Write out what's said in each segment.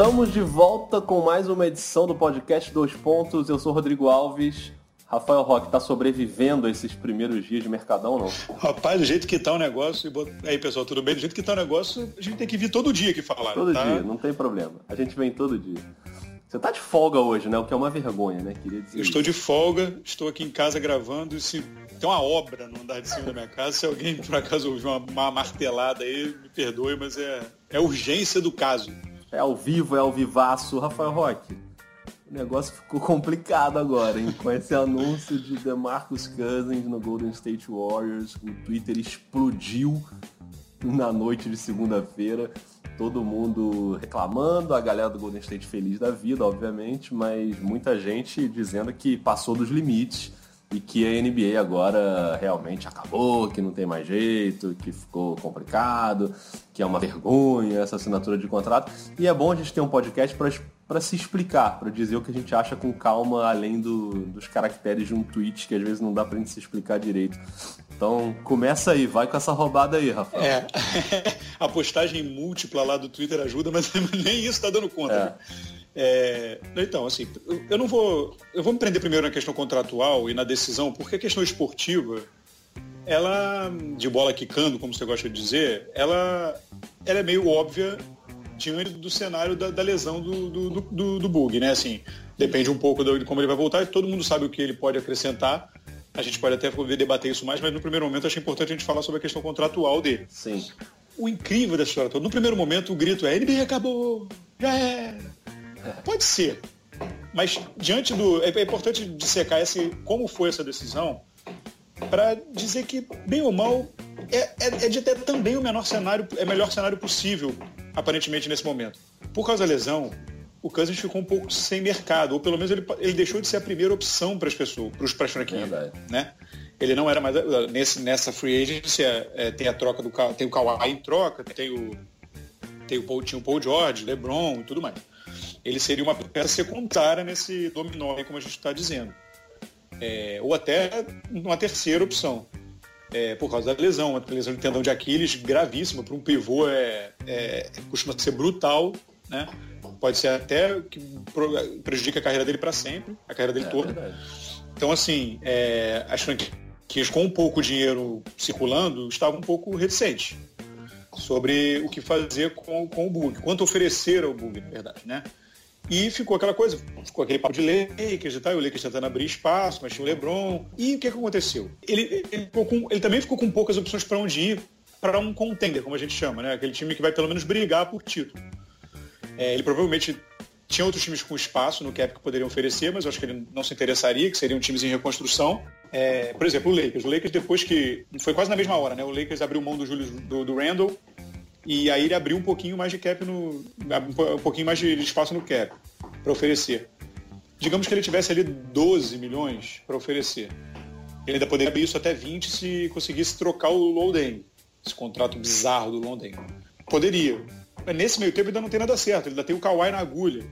Estamos de volta com mais uma edição do podcast Dois Pontos. Eu sou Rodrigo Alves. Rafael Roque, tá sobrevivendo a esses primeiros dias de Mercadão, não? Rapaz, do jeito que tá o negócio, e aí pessoal, tudo bem? Do jeito que tá o negócio, a gente tem que vir todo dia que falar. Todo tá? dia, não tem problema. A gente vem todo dia. Você tá de folga hoje, né? O que é uma vergonha, né? Queria dizer. Eu estou de folga, estou aqui em casa gravando e se tem uma obra no andar de cima da minha casa, se alguém por acaso ouvir uma, uma martelada aí, me perdoe, mas é, é urgência do caso. É ao vivo, é ao vivaço. Rafael Roque, o negócio ficou complicado agora, hein? Com esse anúncio de DeMarcus Cousins no Golden State Warriors, o Twitter explodiu na noite de segunda-feira. Todo mundo reclamando, a galera do Golden State feliz da vida, obviamente, mas muita gente dizendo que passou dos limites e que a NBA agora realmente acabou, que não tem mais jeito, que ficou complicado, que é uma vergonha essa assinatura de contrato. E é bom a gente ter um podcast para se explicar, para dizer o que a gente acha com calma, além do, dos caracteres de um tweet que às vezes não dá para gente se explicar direito. Então começa aí, vai com essa roubada aí, Rafael. É, a postagem múltipla lá do Twitter ajuda, mas nem isso está dando conta. É. É, então, assim, eu não vou. Eu vou me prender primeiro na questão contratual e na decisão, porque a questão esportiva, ela, de bola quicando, como você gosta de dizer, ela, ela é meio óbvia diante do cenário da, da lesão do, do, do, do, bug, né? Assim, depende um pouco de como ele vai voltar, e todo mundo sabe o que ele pode acrescentar. A gente pode até debater isso mais, mas no primeiro momento acho importante a gente falar sobre a questão contratual dele. Sim. O incrível da história toda, no primeiro momento o grito é NBA acabou, já é, Pode ser. Mas diante do. É, é importante dissecar esse, como foi essa decisão para dizer que, bem ou mal, é, é, é, de ter também o menor cenário, é melhor cenário possível, aparentemente, nesse momento. Por causa da lesão, o Cousins ficou um pouco sem mercado, ou pelo menos ele, ele deixou de ser a primeira opção para as pessoas, para as franquias. Né? Ele não era mais. Nesse, nessa free agency é, é, tem a troca do tem o Kawhi em troca, tem o, tem o Paul, tinha o Paul George, LeBron e tudo mais ele seria uma peça secundária nesse dominó, como a gente está dizendo. É, ou até uma terceira opção, é, por causa da lesão, uma lesão de tendão de Aquiles gravíssima, para um pivô é, é, costuma ser brutal, né? pode ser até que prejudica a carreira dele para sempre, a carreira dele é, toda. Verdade. Então, assim, é, as franquias com um pouco dinheiro circulando estavam um pouco reticentes sobre o que fazer com, com o bug, quanto oferecer ao bug, na verdade, né? E ficou aquela coisa, ficou aquele papo de Lakers e tal, e o Lakers tentando abrir espaço, mas tinha o LeBron. E o que, que aconteceu? Ele, ele, com, ele também ficou com poucas opções para onde ir, para um contender, como a gente chama, né? Aquele time que vai pelo menos brigar por título. É, ele provavelmente tinha outros times com espaço no cap que poderiam oferecer, mas eu acho que ele não se interessaria, que seriam times em reconstrução. É, por exemplo, o Lakers. O Lakers, depois que. Foi quase na mesma hora, né? O Lakers abriu mão do, Julius, do, do Randall e aí ele abriu um pouquinho mais de cap no. um pouquinho mais de espaço no cap para oferecer. Digamos que ele tivesse ali 12 milhões para oferecer. Ele ainda poderia abrir isso até 20 se conseguisse trocar o Louden, esse contrato bizarro do Louden. Poderia. Mas nesse meio tempo ainda não tem nada certo, ele ainda tem o Kawhi na agulha.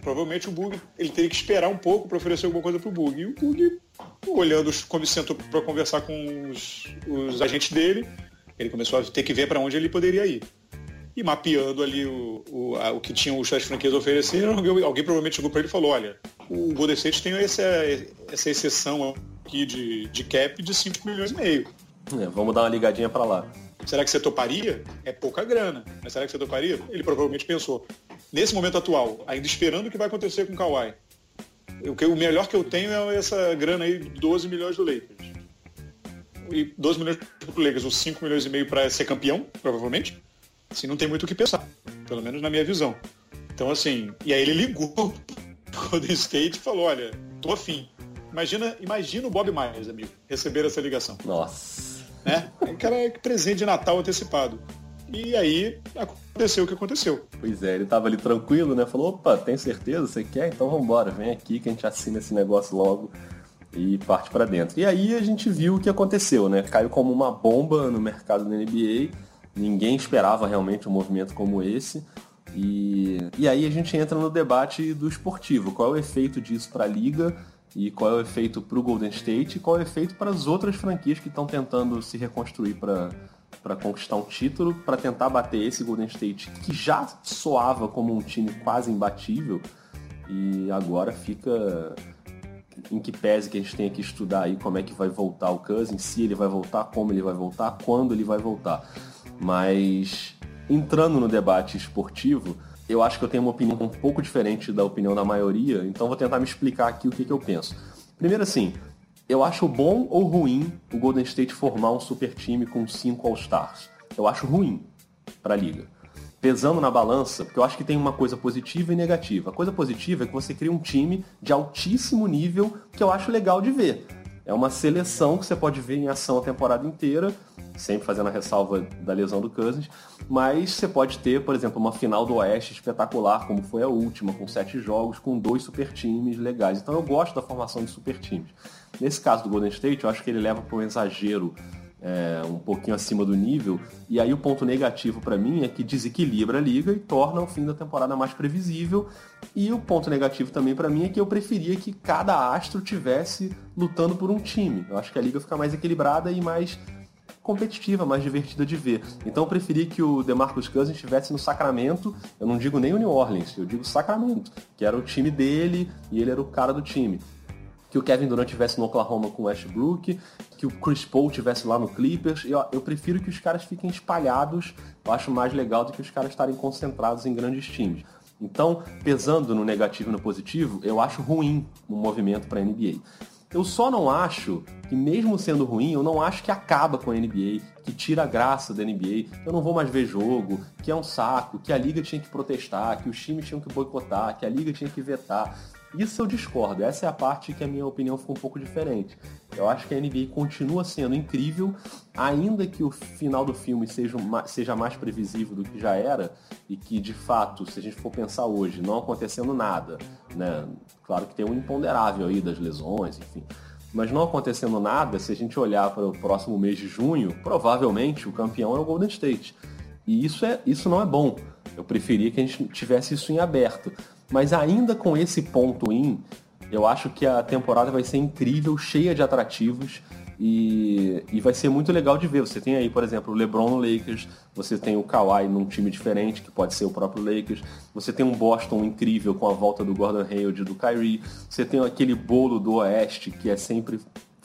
Provavelmente o Bug ele teria que esperar um pouco para oferecer alguma coisa para o Bug. E o Bug, olhando, sentou para conversar com os, os agentes dele, ele começou a ter que ver para onde ele poderia ir. E mapeando ali o, o, a, o que tinham os franquias ofereceram, alguém, alguém provavelmente chegou para ele e falou, olha, o Golden State tem essa, essa exceção aqui de, de cap de 5 milhões e meio. É, vamos dar uma ligadinha para lá. Será que você toparia? É pouca grana. Mas será que você toparia? Ele provavelmente pensou. Nesse momento atual, ainda esperando o que vai acontecer com o Kawhi, o, o melhor que eu tenho é essa grana aí, 12 milhões do Lakers e 12 milhões para o Lakers, ou 5 milhões e meio para ser campeão, provavelmente. Assim, não tem muito o que pensar, pelo menos na minha visão. Então, assim, e aí ele ligou pro Golden State e falou, olha, tô afim. Imagina, imagina o Bob Myers, amigo, receber essa ligação. Nossa. Né? Cara, é presente de Natal antecipado. E aí aconteceu o que aconteceu. Pois é, ele tava ali tranquilo, né? Falou, opa, tem certeza? Você quer? Então vambora, vem aqui que a gente assina esse negócio logo e parte para dentro. E aí a gente viu o que aconteceu, né? Caiu como uma bomba no mercado da NBA. Ninguém esperava realmente um movimento como esse. E, e aí a gente entra no debate do esportivo. Qual é o efeito disso para a liga? E qual é o efeito para o Golden State? E qual é o efeito para as outras franquias que estão tentando se reconstruir para para conquistar um título, para tentar bater esse Golden State que já soava como um time quase imbatível e agora fica em que pese que a gente tem que estudar aí como é que vai voltar o Cousins, se ele vai voltar, como ele vai voltar, quando ele vai voltar. Mas entrando no debate esportivo, eu acho que eu tenho uma opinião um pouco diferente da opinião da maioria, então vou tentar me explicar aqui o que, que eu penso. Primeiro assim, eu acho bom ou ruim o Golden State formar um super time com cinco All-Stars. Eu acho ruim para a liga. Pesando na balança, porque eu acho que tem uma coisa positiva e negativa. A coisa positiva é que você cria um time de altíssimo nível que eu acho legal de ver. É uma seleção que você pode ver em ação a temporada inteira, sempre fazendo a ressalva da lesão do Cousins, mas você pode ter, por exemplo, uma final do Oeste espetacular, como foi a última, com sete jogos, com dois super times legais. Então eu gosto da formação de super times. Nesse caso do Golden State, eu acho que ele leva para um exagero é, um pouquinho acima do nível. E aí o ponto negativo para mim é que desequilibra a liga e torna o fim da temporada mais previsível. E o ponto negativo também para mim é que eu preferia que cada astro tivesse lutando por um time. Eu acho que a liga fica mais equilibrada e mais competitiva, mais divertida de ver. Então eu preferi que o DeMarcus Cousins estivesse no Sacramento, eu não digo nem o New Orleans, eu digo Sacramento, que era o time dele e ele era o cara do time que o Kevin Durant tivesse no Oklahoma com o Westbrook, que o Chris Paul tivesse lá no Clippers. E, ó, eu prefiro que os caras fiquem espalhados. Eu acho mais legal do que os caras estarem concentrados em grandes times. Então, pesando no negativo e no positivo, eu acho ruim o movimento para a NBA. Eu só não acho que, mesmo sendo ruim, eu não acho que acaba com a NBA, que tira a graça da NBA, eu não vou mais ver jogo, que é um saco, que a liga tinha que protestar, que os times tinham que boicotar, que a liga tinha que vetar. Isso eu discordo. Essa é a parte que a minha opinião ficou um pouco diferente. Eu acho que a NBA continua sendo incrível, ainda que o final do filme seja, seja mais previsível do que já era, e que de fato, se a gente for pensar hoje, não acontecendo nada, né? Claro que tem um imponderável aí das lesões, enfim. Mas não acontecendo nada, se a gente olhar para o próximo mês de junho, provavelmente o campeão é o Golden State. E isso, é, isso não é bom. Eu preferia que a gente tivesse isso em aberto. Mas ainda com esse ponto in, eu acho que a temporada vai ser incrível, cheia de atrativos. E, e, vai ser muito legal de ver. Você tem aí, por exemplo, o LeBron no Lakers, você tem o Kawhi num time diferente, que pode ser o próprio Lakers, você tem um Boston incrível com a volta do Gordon Hayward e do Kyrie, você tem aquele bolo do Oeste, que é sempre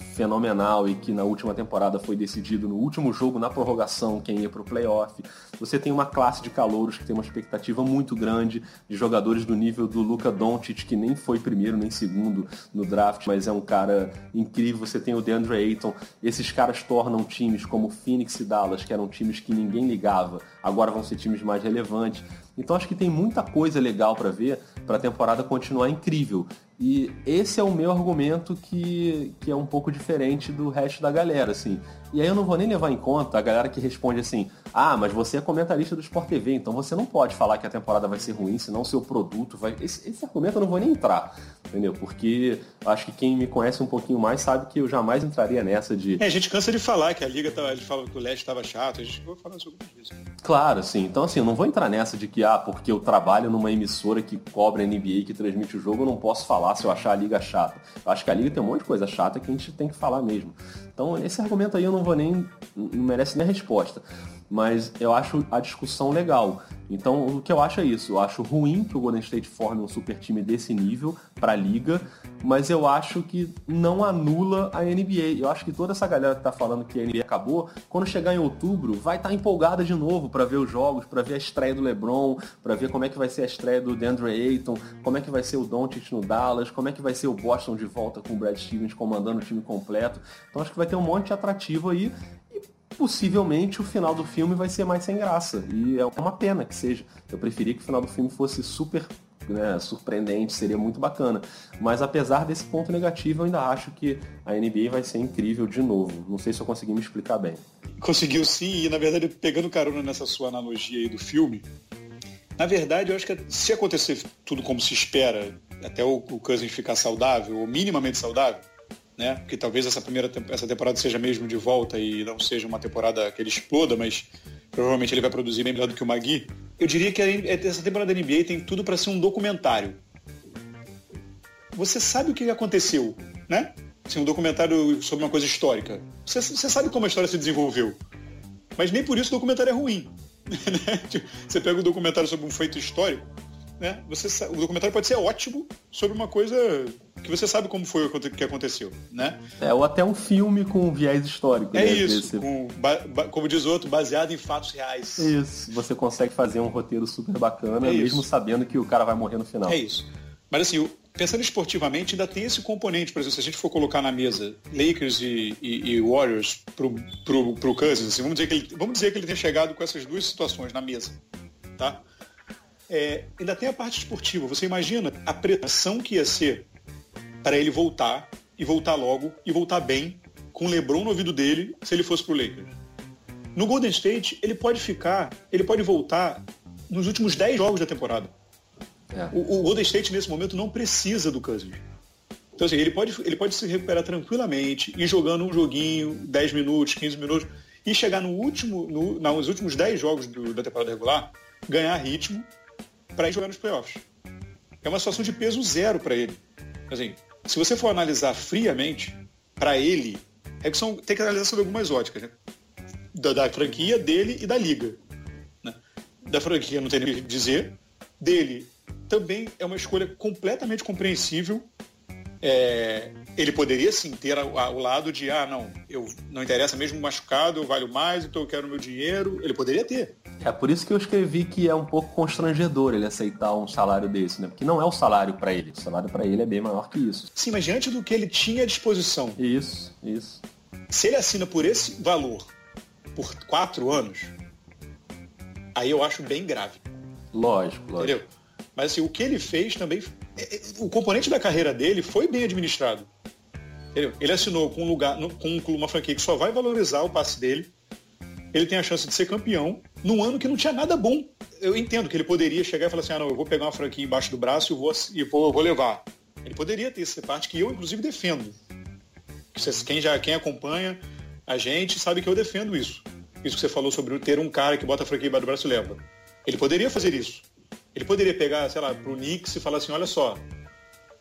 fenomenal e que na última temporada foi decidido no último jogo, na prorrogação, quem ia para o playoff. Você tem uma classe de calouros que tem uma expectativa muito grande de jogadores do nível do Luca Doncic, que nem foi primeiro nem segundo no draft, mas é um cara incrível. Você tem o DeAndre Ayton. Esses caras tornam times como Phoenix e Dallas, que eram times que ninguém ligava, agora vão ser times mais relevantes. Então acho que tem muita coisa legal para ver para a temporada continuar incrível. E esse é o meu argumento que, que é um pouco diferente do resto da galera, assim. E aí eu não vou nem levar em conta a galera que responde assim, ah, mas você é comentarista do Sport TV, então você não pode falar que a temporada vai ser ruim, senão o seu produto vai. Esse, esse argumento eu não vou nem entrar, entendeu? Porque acho que quem me conhece um pouquinho mais sabe que eu jamais entraria nessa de. É, a gente cansa de falar que a liga tava, ele fala que o Leste estava chato, a gente vai falar sobre isso. Claro, sim. Então, assim, eu não vou entrar nessa de que, ah, porque eu trabalho numa emissora que cobra NBA, que transmite o jogo, eu não posso falar se eu achar a liga chata. Eu acho que a liga tem um monte de coisa chata que a gente tem que falar mesmo. Então, esse argumento aí eu não vou nem. não merece nem resposta. Mas eu acho a discussão legal. Então, o que eu acho é isso. Eu acho ruim que o Golden State forme um super time desse nível para a liga, mas eu acho que não anula a NBA. Eu acho que toda essa galera que tá falando que a NBA acabou, quando chegar em outubro, vai estar tá empolgada de novo para ver os jogos, para ver a estreia do LeBron, para ver como é que vai ser a estreia do DeAndre Ayton, como é que vai ser o Doncic no Dallas, como é que vai ser o Boston de volta com o Brad Stevens comandando o time completo. Então acho que vai ter um monte de atrativo aí possivelmente o final do filme vai ser mais sem graça. E é uma pena que seja. Eu preferia que o final do filme fosse super né, surpreendente, seria muito bacana. Mas apesar desse ponto negativo, eu ainda acho que a NBA vai ser incrível de novo. Não sei se eu consegui me explicar bem. Conseguiu sim, e na verdade, pegando carona nessa sua analogia aí do filme, na verdade, eu acho que se acontecer tudo como se espera, até o, Cousins ficar saudável, ou minimamente saudável, né? Porque talvez essa primeira essa temporada seja mesmo de volta e não seja uma temporada que ele exploda, mas provavelmente ele vai produzir bem melhor do que o Magui. Eu diria que essa temporada da NBA tem tudo para ser um documentário. Você sabe o que aconteceu, né? Assim, um documentário sobre uma coisa histórica. Você, você sabe como a história se desenvolveu. Mas nem por isso o documentário é ruim. Né? Tipo, você pega um documentário sobre um feito histórico, né? Você, o documentário pode ser ótimo sobre uma coisa que você sabe como foi o que aconteceu, né? É, ou até um filme com viés histórico. É né? isso, com, como diz outro, baseado em fatos reais. Isso, você consegue fazer um roteiro super bacana, é mesmo sabendo que o cara vai morrer no final. É isso. Mas assim, pensando esportivamente, ainda tem esse componente, por exemplo, se a gente for colocar na mesa Lakers e, e, e Warriors pro, pro, pro Cousins, assim, vamos, dizer que ele, vamos dizer que ele tenha chegado com essas duas situações na mesa, tá? É, ainda tem a parte esportiva. Você imagina a pressão que ia ser para ele voltar, e voltar logo, e voltar bem, com o LeBron no ouvido dele, se ele fosse pro Lakers. No Golden State, ele pode ficar, ele pode voltar nos últimos 10 jogos da temporada. É. O, o, Golden State, nesse momento, não precisa do Cousins. Então, assim, ele pode, ele pode se recuperar tranquilamente, ir jogando um joguinho, 10 minutos, 15 minutos, e chegar no último, no, nos últimos 10 jogos do, da temporada regular, ganhar ritmo para ir jogar nos playoffs. É uma situação de peso zero para ele. Assim, se você for analisar friamente, para ele, é que são, tem que analisar sobre algumas óticas, né? da, da, franquia, dele e da liga. Né? Da franquia não tem nem o que dizer, dele também é uma escolha completamente compreensível. É, ele poderia sim ter o lado de, ah, não, eu não interessa mesmo machucado, eu valho mais, então eu quero meu dinheiro. Ele poderia ter. É por isso que eu escrevi que é um pouco constrangedor ele aceitar um salário desse, né? Porque não é o salário para ele. O salário para ele é bem maior que isso. Sim, mas diante do que ele tinha à disposição. Isso, isso. Se ele assina por esse valor por quatro anos, aí eu acho bem grave. Lógico, lógico. Entendeu? Mas assim, o que ele fez também. É, é, o componente da carreira dele foi bem administrado. Ele assinou com um lugar, com uma franquia que só vai valorizar o passe dele. Ele tem a chance de ser campeão num ano que não tinha nada bom. Eu entendo que ele poderia chegar e falar assim: ah, não, eu vou pegar uma franquia embaixo do braço e vou, e vou, vou levar. Ele poderia ter essa parte que eu, inclusive, defendo. Quem, já, quem acompanha a gente sabe que eu defendo isso. Isso que você falou sobre ter um cara que bota a franquia embaixo do braço e leva. Ele poderia fazer isso. Ele poderia pegar, sei lá, pro Knicks e falar assim, olha só,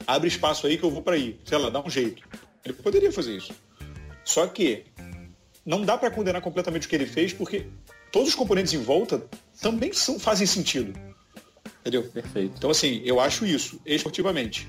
abre espaço aí que eu vou para aí. Sei lá, dá um jeito. Ele poderia fazer isso. Só que não dá para condenar completamente o que ele fez, porque todos os componentes em volta também são, fazem sentido. Entendeu? Perfeito. Então, assim, eu acho isso, esportivamente.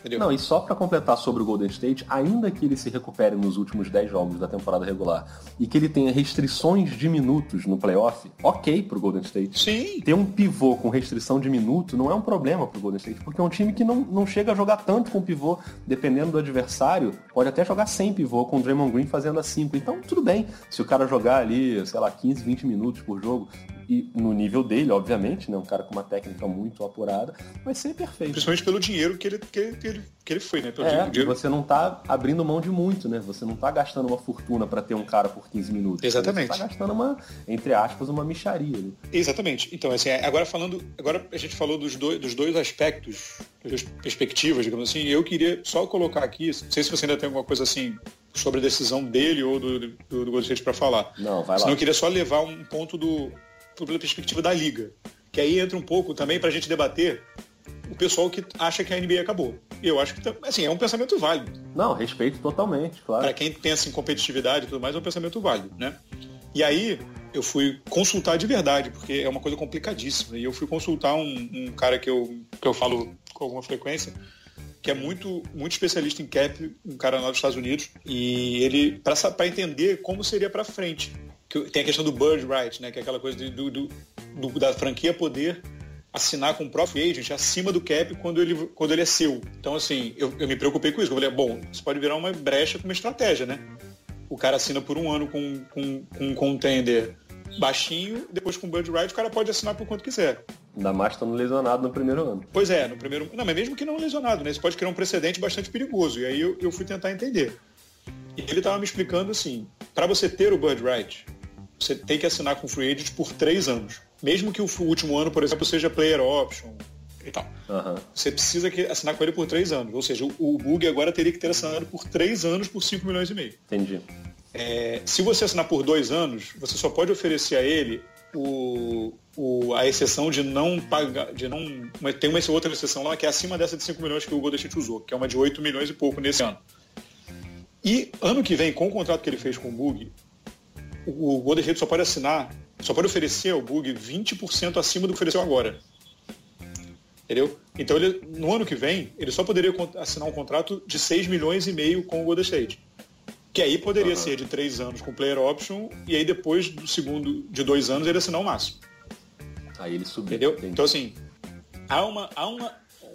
Entendeu? Não, e só para completar sobre o Golden State, ainda que ele se recupere nos últimos 10 jogos da temporada regular e que ele tenha restrições de minutos no playoff, ok pro Golden State. Sim. Ter um pivô com restrição de minuto não é um problema pro Golden State, porque é um time que não, não chega a jogar tanto com pivô, dependendo do adversário, pode até jogar sem pivô, com o Draymond Green fazendo a 5. Então, tudo bem. Se o cara jogar ali, sei lá, 15, 20 minutos por jogo, e no nível dele, obviamente, né? Um cara com uma técnica muito apurada, vai ser perfeito. Principalmente pelo dinheiro que ele, que ele, que ele foi, né? Pelo é, dinheiro. você não tá abrindo mão de muito, né? Você não tá gastando uma fortuna para ter um cara por 15 minutos. Exatamente. Você tá gastando uma, entre aspas, uma micharia. Né? Exatamente. Então, assim, agora falando, agora a gente falou dos dois, dos dois aspectos, das perspectivas, digamos assim, eu queria só colocar aqui, não sei se você ainda tem alguma coisa assim sobre a decisão dele ou do, do, do para falar. Não, vai lá. Senão eu queria só levar um ponto do pela perspectiva da liga. Que aí entra um pouco também para a gente debater o pessoal que acha que a NBA acabou. Eu acho que assim, é um pensamento válido. Não, respeito totalmente, claro. Para quem pensa em competitividade e tudo mais, é um pensamento válido, né? E aí eu fui consultar de verdade, porque é uma coisa complicadíssima. E eu fui consultar um, um cara que eu, que eu falo com alguma frequência, que é muito, muito especialista em cap, um cara lá dos Estados Unidos, e ele, para entender como seria para frente tem a questão do bird right, né? Que é aquela coisa do, do, do, da franquia poder assinar com o próprio agent acima do cap quando ele, quando ele é seu. Então, assim, eu, eu me preocupei com isso. Eu falei, bom, isso pode virar uma brecha com uma estratégia, né? O cara assina por um ano com, com, com um contender baixinho, depois com o bird right o cara pode assinar por quanto quiser. Ainda mais estando lesionado no primeiro ano. Pois é, no primeiro. Não, mas mesmo que não lesionado, né? Isso pode criar um precedente bastante perigoso. E aí eu, eu fui tentar entender. E ele estava me explicando assim, para você ter o bird right, você tem que assinar com o Free Agent por três anos. Mesmo que o último ano, por exemplo, seja player option e tal. Uhum. Você precisa assinar com ele por três anos. Ou seja, o Bug agora teria que ter assinado por três anos por 5 milhões e meio. Entendi. É, se você assinar por dois anos, você só pode oferecer a ele o, o, a exceção de não pagar, de não. Tem uma outra exceção lá que é acima dessa de 5 milhões que o Golden State usou, que é uma de 8 milhões e pouco nesse ano. E ano que vem, com o contrato que ele fez com o Bug, o Golden State só pode assinar, só pode oferecer ao Bug 20% acima do que ofereceu agora. Entendeu? Então, ele, no ano que vem, ele só poderia assinar um contrato de 6 milhões e meio com o Golden State. Que aí poderia uhum. ser de 3 anos com player option e aí depois do segundo de 2 anos ele assinar o máximo. Aí ele subiu. Entendeu? Então, assim, há uma, há uma,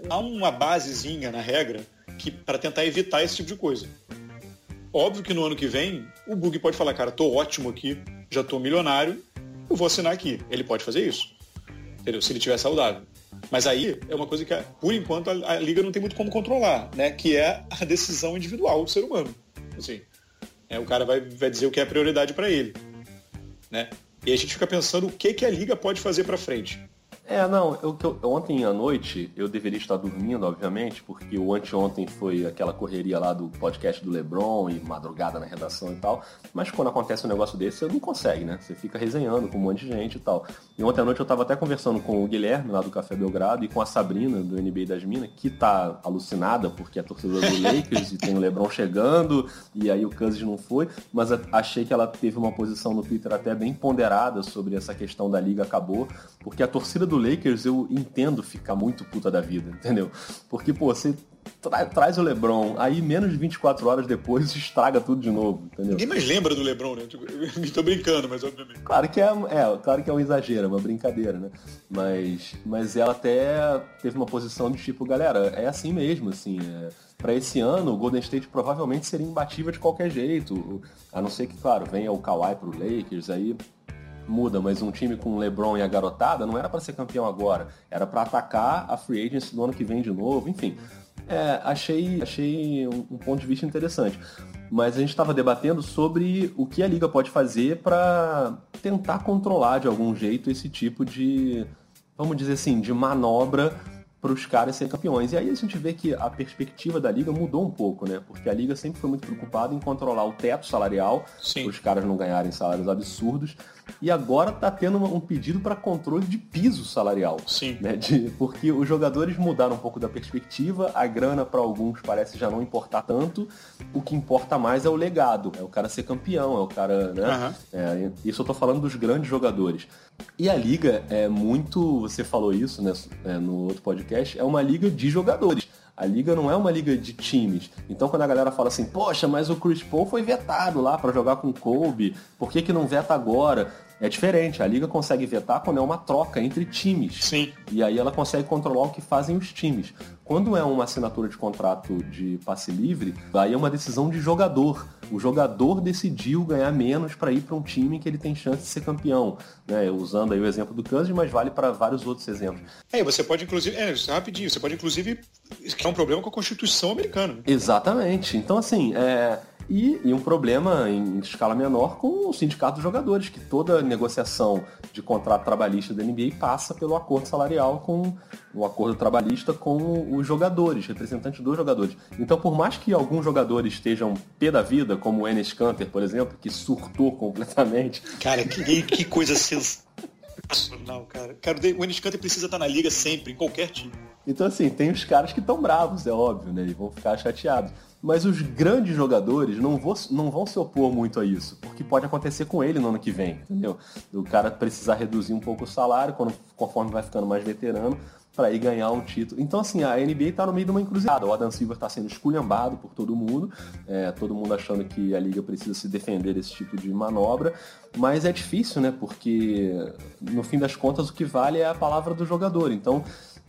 há uma basezinha na regra que para tentar evitar esse tipo de coisa. Óbvio que no ano que vem, o Bug pode falar, cara, tô ótimo aqui, já tô milionário, eu vou assinar aqui. Ele pode fazer isso. Entendeu? Se ele estiver saudável. Mas aí é uma coisa que, por enquanto, a, a, liga não tem muito como controlar, né? Que é a decisão individual do ser humano. Assim, é, o cara vai, vai dizer o que é prioridade para ele, né? E a gente fica pensando o que, que a liga pode fazer para frente. É, não, eu, eu, ontem à noite eu deveria estar dormindo, obviamente, porque o anteontem foi aquela correria lá do podcast do Lebron e madrugada na redação e tal. Mas quando acontece um negócio desse, você não consegue, né? Você fica resenhando com um monte de gente e tal. E ontem à noite eu estava até conversando com o Guilherme lá do Café Belgrado e com a Sabrina do NBA das Minas, que tá alucinada porque é torcedora do Lakers e tem o Lebron chegando e aí o Cousins não foi, mas achei que ela teve uma posição no Twitter até bem ponderada sobre essa questão da liga acabou, porque a torcida do do Lakers eu entendo ficar muito puta da vida, entendeu? Porque, pô, você tra traz o LeBron, aí menos de 24 horas depois estraga tudo de novo, entendeu? Ninguém mais lembra do LeBron, né? Tipo, eu tô brincando, mas obviamente. Claro que é, é, claro que é um exagero, é uma brincadeira, né? Mas, mas ela até teve uma posição de tipo, galera, é assim mesmo, assim, é, para esse ano o Golden State provavelmente seria imbatível de qualquer jeito, a não ser que, claro, venha o Kawhi pro Lakers, aí muda, mas um time com LeBron e a garotada não era para ser campeão agora, era para atacar a free agency do ano que vem de novo, enfim. É, achei, achei um, um ponto de vista interessante. Mas a gente estava debatendo sobre o que a liga pode fazer para tentar controlar de algum jeito esse tipo de, vamos dizer assim, de manobra para os caras serem campeões. E aí a gente vê que a perspectiva da liga mudou um pouco, né? Porque a liga sempre foi muito preocupada em controlar o teto salarial, para os caras não ganharem salários absurdos e agora está tendo um pedido para controle de piso salarial. Sim. Né? De, porque os jogadores mudaram um pouco da perspectiva, a grana para alguns parece já não importar tanto, o que importa mais é o legado, é o cara ser campeão, é o cara. Né? Uhum. É, isso eu estou falando dos grandes jogadores. E a liga é muito, você falou isso né, é, no outro podcast, é uma liga de jogadores. A liga não é uma liga de times. Então quando a galera fala assim, poxa, mas o Chris Paul foi vetado lá para jogar com o Kobe, por que, que não veta agora? É diferente, a liga consegue vetar quando é uma troca entre times. Sim. E aí ela consegue controlar o que fazem os times. Quando é uma assinatura de contrato de passe livre, aí é uma decisão de jogador. O jogador decidiu ganhar menos para ir para um time que ele tem chance de ser campeão. Né? Usando aí o exemplo do Kansas, mas vale para vários outros exemplos. É, você pode inclusive, é, rapidinho, você pode inclusive, que é um problema com a Constituição americana. Exatamente. Então assim, é e, e, um problema em escala menor com o sindicato dos jogadores, que toda negociação de contrato trabalhista da NBA passa pelo acordo salarial com o acordo trabalhista com os jogadores, representantes dos jogadores. Então, por mais que alguns jogadores estejam pé da vida, como o Enes Kanter, por exemplo, que surtou completamente. Cara, que, que coisa sensacional, cara. Cara, o Enes Kanter precisa estar na liga sempre, em qualquer time. Então, assim, tem os caras que estão bravos, é óbvio, né? Eles vão ficar chateados. Mas os grandes jogadores não, vou, não vão se opor muito a isso, porque pode acontecer com ele no ano que vem, entendeu? O cara precisar reduzir um pouco o salário quando, conforme vai ficando mais veterano para ir ganhar um título. Então, assim, a NBA está no meio de uma encruzilhada. O Adam Silver está sendo esculhambado por todo mundo, é, todo mundo achando que a liga precisa se defender desse tipo de manobra, mas é difícil, né? Porque no fim das contas o que vale é a palavra do jogador. Então,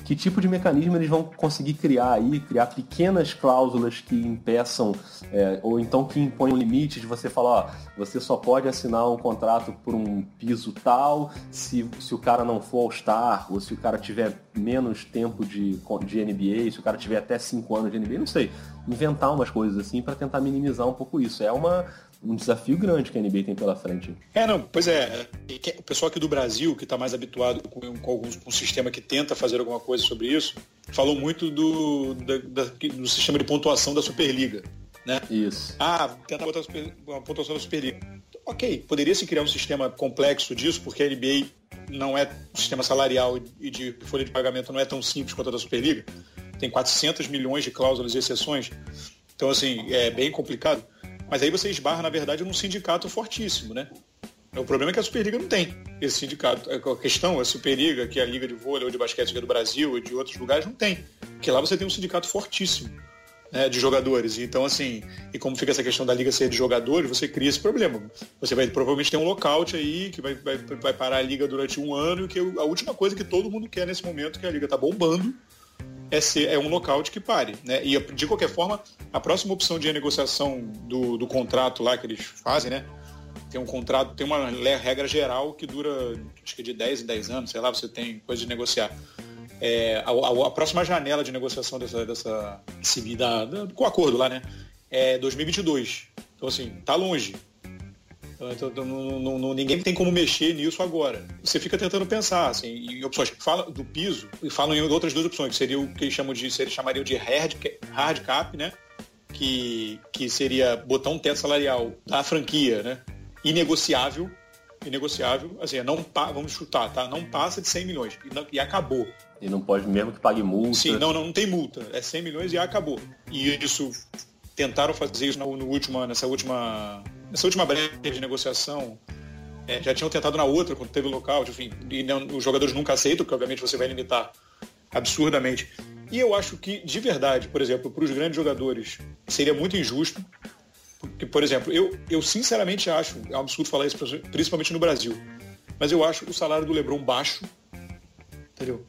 que tipo de mecanismo eles vão conseguir criar aí, criar pequenas cláusulas que impeçam, é, ou então que impõem um limite de você falar, ó, você só pode assinar um contrato por um piso tal se, se o cara não for All-Star, ou se o cara tiver menos tempo de, de NBA, se o cara tiver até 5 anos de NBA, não sei. Inventar umas coisas assim para tentar minimizar um pouco isso. É uma, um desafio grande que a NBA tem pela frente. É, não, pois é. O pessoal aqui do Brasil, que está mais habituado com, com, alguns, com um sistema que tenta fazer alguma coisa sobre isso, falou muito do, da, da, do sistema de pontuação da Superliga. Né? Isso. Ah, tentar botar a pontuação da Superliga. Ok, poderia se criar um sistema complexo disso, porque a NBA não é um sistema salarial e de folha de pagamento não é tão simples quanto a da Superliga. Tem 400 milhões de cláusulas e exceções. Então, assim, é bem complicado. Mas aí você esbarra, na verdade, num sindicato fortíssimo, né? O problema é que a Superliga não tem esse sindicato. É, a questão, a Superliga, que é a Liga de Vôlei ou de Basquete do Brasil e de outros lugares, não tem. Porque lá você tem um sindicato fortíssimo né, de jogadores. Então, assim, e como fica essa questão da liga ser de jogadores, você cria esse problema. Você vai provavelmente ter um lockout aí que vai, vai, vai parar a liga durante um ano que a última coisa que todo mundo quer nesse momento, que a liga está bombando, é, ser, é um lockout que pare. Né? E de qualquer forma, a próxima opção de renegociação do, do contrato lá que eles fazem, né? Tem um contrato, tem uma regra geral que dura acho que de 10 em 10 anos, sei lá, você tem coisa de negociar. É, a, a, a, próxima janela de negociação dessa, dessa da, da, com o acordo lá, né? É 2022. Então, assim, tá longe. Então, então não, não, ninguém tem como mexer nisso agora. Você fica tentando pensar assim, em opções que falam do piso e falam em outras duas opções, que seria o que eles chamam de, eles chamariam de hard, hard cap, né? Que, que seria botar um teto salarial da franquia, né? Inegociável inegociável, assim, não vamos chutar, tá? Não passa de 100 milhões e, não, e, acabou. E não pode mesmo que pague multa. Sim, não, não, não tem multa, é 100 milhões e acabou. E isso tentaram fazer isso no, no última, nessa última nessa última breve de negociação. É, já tinham tentado na outra quando teve o local, enfim, e não, os jogadores nunca aceitam, porque obviamente você vai limitar absurdamente. E eu acho que, de verdade, por exemplo, para os grandes jogadores, seria muito injusto porque, por exemplo, eu, eu sinceramente acho, é um absurdo falar isso, principalmente no Brasil, mas eu acho o salário do Lebron baixo. Entendeu?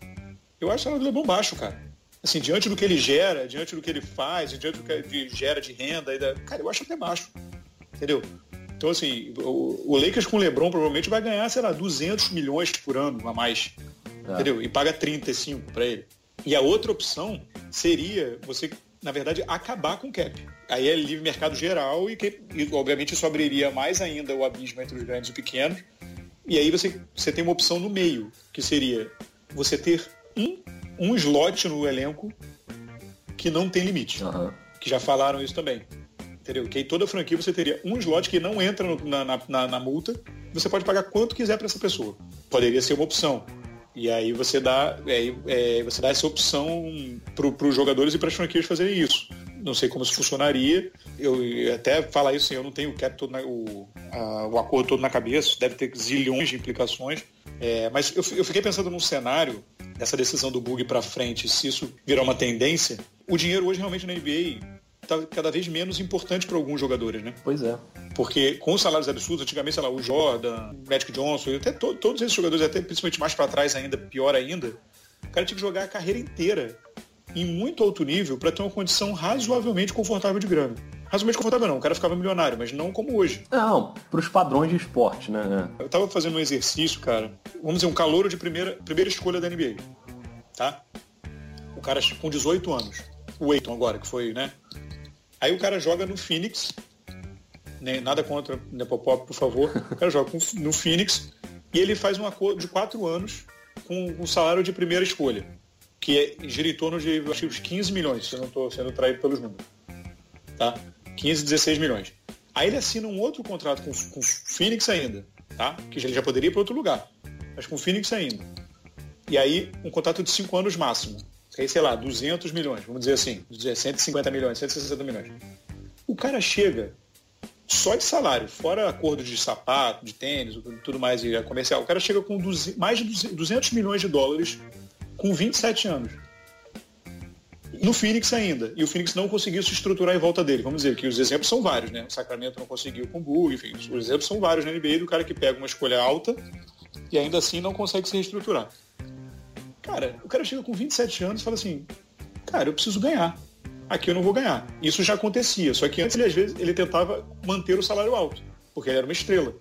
Eu acho o salário do Lebron baixo, cara. Assim, diante do que ele gera, diante do que ele faz, diante do que ele gera de renda, cara, eu acho até baixo. Entendeu? Então, assim, o, o Lakers com o LeBron provavelmente vai ganhar, sei lá, 200 milhões por ano a mais. É. Entendeu? E paga 35 para ele. E a outra opção seria você na verdade, acabar com o cap. Aí é livre mercado geral e, que, e, obviamente, isso abriria mais ainda o abismo entre os grandes e pequenos. E aí você, você tem uma opção no meio, que seria você ter um, um slot no elenco que não tem limite. Uhum. Que já falaram isso também. Entendeu? Que aí toda franquia você teria um slot que não entra no, na, na, na multa. Você pode pagar quanto quiser para essa pessoa. Poderia ser uma opção. E aí você dá, é, é, você dá essa opção para os jogadores e para as franquias fazerem isso. Não sei como isso funcionaria. Eu, eu até falar isso, assim, eu não tenho o na, o, a, o acordo todo na cabeça, deve ter zilhões de implicações. É, mas eu, eu fiquei pensando num cenário dessa decisão do bug para frente, se isso virar uma tendência. O dinheiro hoje realmente na NBA está cada vez menos importante para alguns jogadores, né? Pois é. Porque com os salários absurdos, antigamente, sei lá, o Jordan, o Magic Johnson, até to todos esses jogadores, até principalmente mais para trás ainda, pior ainda, o cara tinha que jogar a carreira inteira em muito alto nível para ter uma condição razoavelmente confortável de grana. Razoavelmente confortável não, o cara ficava milionário, mas não como hoje. Não, para os padrões de esporte, né? Eu tava fazendo um exercício, cara, vamos dizer, um calouro de primeira, primeira escolha da NBA, tá? O cara com 18 anos, o Eiton agora, que foi, né, Aí o cara joga no Phoenix, né, nada contra Nepopop, por favor. O cara joga no Phoenix e ele faz um acordo de quatro anos com um salário de primeira escolha, que é, gira em torno de acho, uns 15 milhões, se eu não estou sendo traído pelos números. Tá? 15, 16 milhões. Aí ele assina um outro contrato com, o Phoenix ainda, tá? que ele já poderia ir para outro lugar, mas com o Phoenix ainda. E aí um contrato de cinco anos máximo aí, sei lá, 200 milhões, vamos dizer assim, 150 milhões, 160 milhões. O cara chega só de salário, fora acordo de sapato, de tênis, tudo mais e comercial, o cara chega com mais de 200 milhões de dólares com 27 anos. No Phoenix ainda. E o Phoenix não conseguiu se estruturar em volta dele. Vamos dizer que os exemplos são vários, né? O Sacramento não conseguiu com o Bug, enfim, os exemplos são vários na NBA do cara que pega uma escolha alta e ainda assim não consegue se reestruturar. Cara, o cara chega com 27 anos e fala assim, cara, eu preciso ganhar. Aqui eu não vou ganhar. Isso já acontecia, só que antes ele às vezes ele tentava manter o salário alto, porque ele era uma estrela.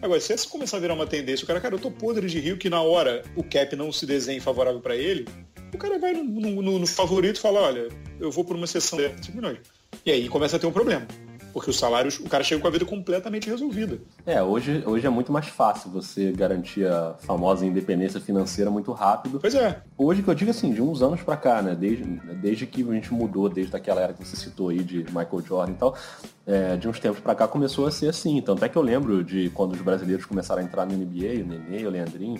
Agora, se essa começar a virar uma tendência, o cara, cara, eu tô podre de rio que na hora o cap não se desenha favorável para ele, o cara vai no, no, no, favorito e fala, olha, eu vou por uma sessão de 5 milhões. E aí começa a ter um problema porque os salários, o cara chega com a vida completamente resolvida. É, hoje, hoje é muito mais fácil você garantir a famosa independência financeira muito rápido. Pois é. Hoje que eu digo assim, de uns anos para cá, né, desde, desde que a gente mudou, desde aquela era que você citou aí de Michael Jordan e tal, é, de uns tempos para cá começou a ser assim. Tanto é que eu lembro de quando os brasileiros começaram a entrar no NBA, o Nenê, o Leandrinho,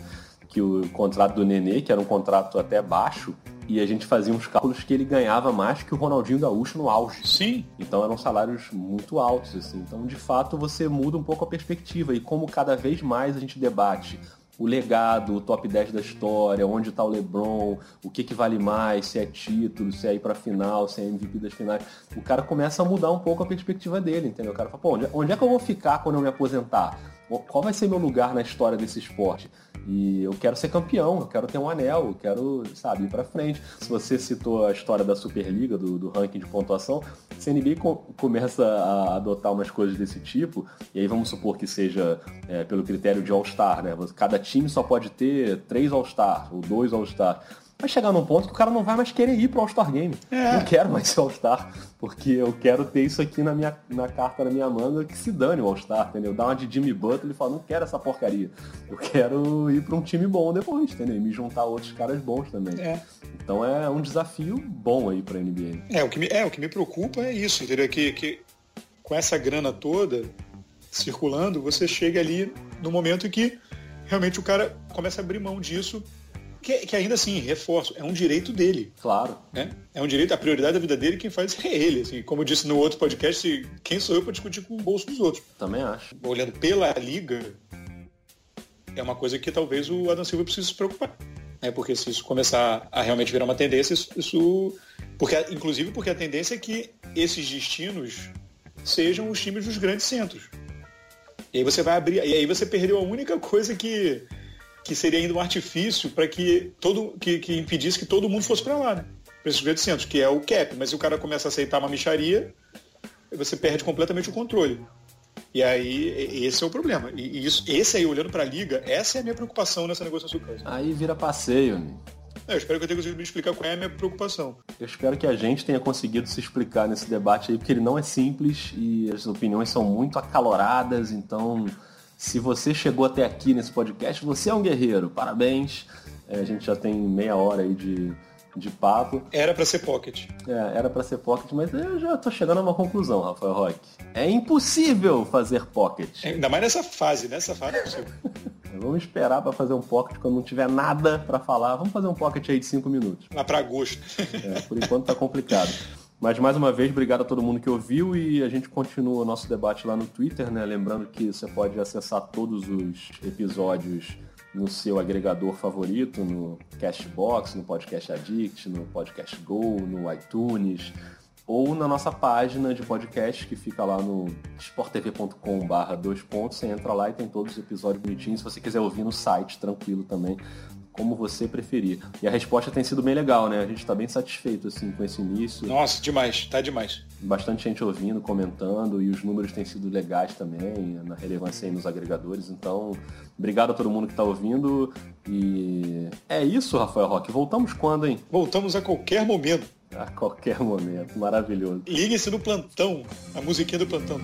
que o contrato do Nenê, que era um contrato até baixo, E a gente fazia uns cálculos que ele ganhava mais que o Ronaldinho Gaúcho no auge. Sim. Então eram salários muito altos, assim. Então, de fato, você muda um pouco a perspectiva. E como cada vez mais a gente debate o legado, o top 10 da história, onde está o LeBron, o que, que vale mais, se é título, se é ir para final, se é MVP das finais. O cara começa a mudar um pouco a perspectiva dele, entendeu? O cara fala, pô, onde, onde é que eu vou ficar quando eu me aposentar? Qual vai ser meu lugar na história desse esporte? E eu quero ser campeão, eu quero ter um anel, eu quero, sabe, ir pra frente. Se você citou a história da Superliga, do, do ranking de pontuação, se a NBA com, começa a adotar umas coisas desse tipo, e aí vamos supor que seja é, pelo critério de All-Star, né? Cada time só pode ter três All-Star ou dois All-Star vai chegar num ponto que o cara não vai mais querer ir pro All-Star Game. É. Não quero mais ser All-Star, porque eu quero ter isso aqui na minha na carta na minha manga que se dane o All-Star, entendeu? Dá uma de Jimmy Butler e fala, não quero essa porcaria. Eu quero ir para um time bom depois, entendeu? E me juntar a outros caras bons também. É. Então é um desafio bom aí pra NBA. É, o que me, é, o que me preocupa é isso, entendeu? Que, que com essa grana toda circulando, você chega ali no momento em que realmente o cara começa a abrir mão disso que, que, ainda assim, reforço, é um direito dele. Claro. Né? É um direito, a prioridade da vida dele, quem faz é ele. Assim, como eu disse no outro podcast, quem sou eu para discutir com o bolso dos outros? Também acho. Olhando pela liga, é uma coisa que talvez o Adam Silva precise se preocupar. Né? Porque se isso começar a realmente virar uma tendência, isso. isso porque, inclusive porque a tendência é que esses destinos sejam os times dos grandes centros. E aí você vai abrir. E aí você perdeu a única coisa que que seria ainda um artifício para que todo que, que, impedisse que todo mundo fosse para lá, né? Para esses grandes centros, que é o cap. Mas se o cara começa a aceitar uma micharia, você perde completamente o controle. E aí, esse é o problema. E isso, esse aí, olhando para a liga, essa é a minha preocupação nessa negociação. Aí vira passeio, né? É, eu espero que eu tenha conseguido me explicar qual é a minha preocupação. Eu espero que a gente tenha conseguido se explicar nesse debate aí, porque ele não é simples e as opiniões são muito acaloradas, então se você chegou até aqui nesse podcast, você é um guerreiro. Parabéns. É, a gente já tem meia hora aí de, de papo. Era para ser pocket. É, era para ser pocket, mas eu já tô chegando a uma conclusão, Rafael Roque. É impossível fazer pocket. É, ainda mais nessa fase, nessa fase é possível. Vamos esperar para fazer um pocket quando não tiver nada para falar. Vamos fazer um pocket aí de 5 minutos. Lá para agosto. É, por enquanto tá complicado. Mas mais uma vez, obrigado a todo mundo que ouviu e a gente continua o nosso debate lá no Twitter, né? Lembrando que você pode acessar todos os episódios no seu agregador favorito, no Cashbox, no Podcast Addict, no Podcast Go, no iTunes, ou na nossa página de podcast que fica lá no sporttv.com barra dois pontos, você entra lá e tem todos os episódios bonitinhos. Se você quiser ouvir no site, tranquilo também, como você preferir. E a resposta tem sido bem legal, né? A gente está bem satisfeito assim com esse início. Nossa, demais, tá demais. Bastante gente ouvindo, comentando e os números têm sido legais também, na relevância aí nos agregadores. Então, obrigado a todo mundo que está ouvindo. E é isso, Rafael Roque. Voltamos quando, hein? Voltamos a qualquer momento. A qualquer momento, maravilhoso. Ligue-se no plantão, a musiquinha do plantão.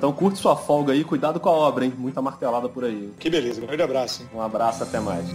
Então curte sua folga aí, cuidado com a obra, hein? Muita martelada por aí. Que beleza, um grande abraço. Hein? Um abraço, até mais.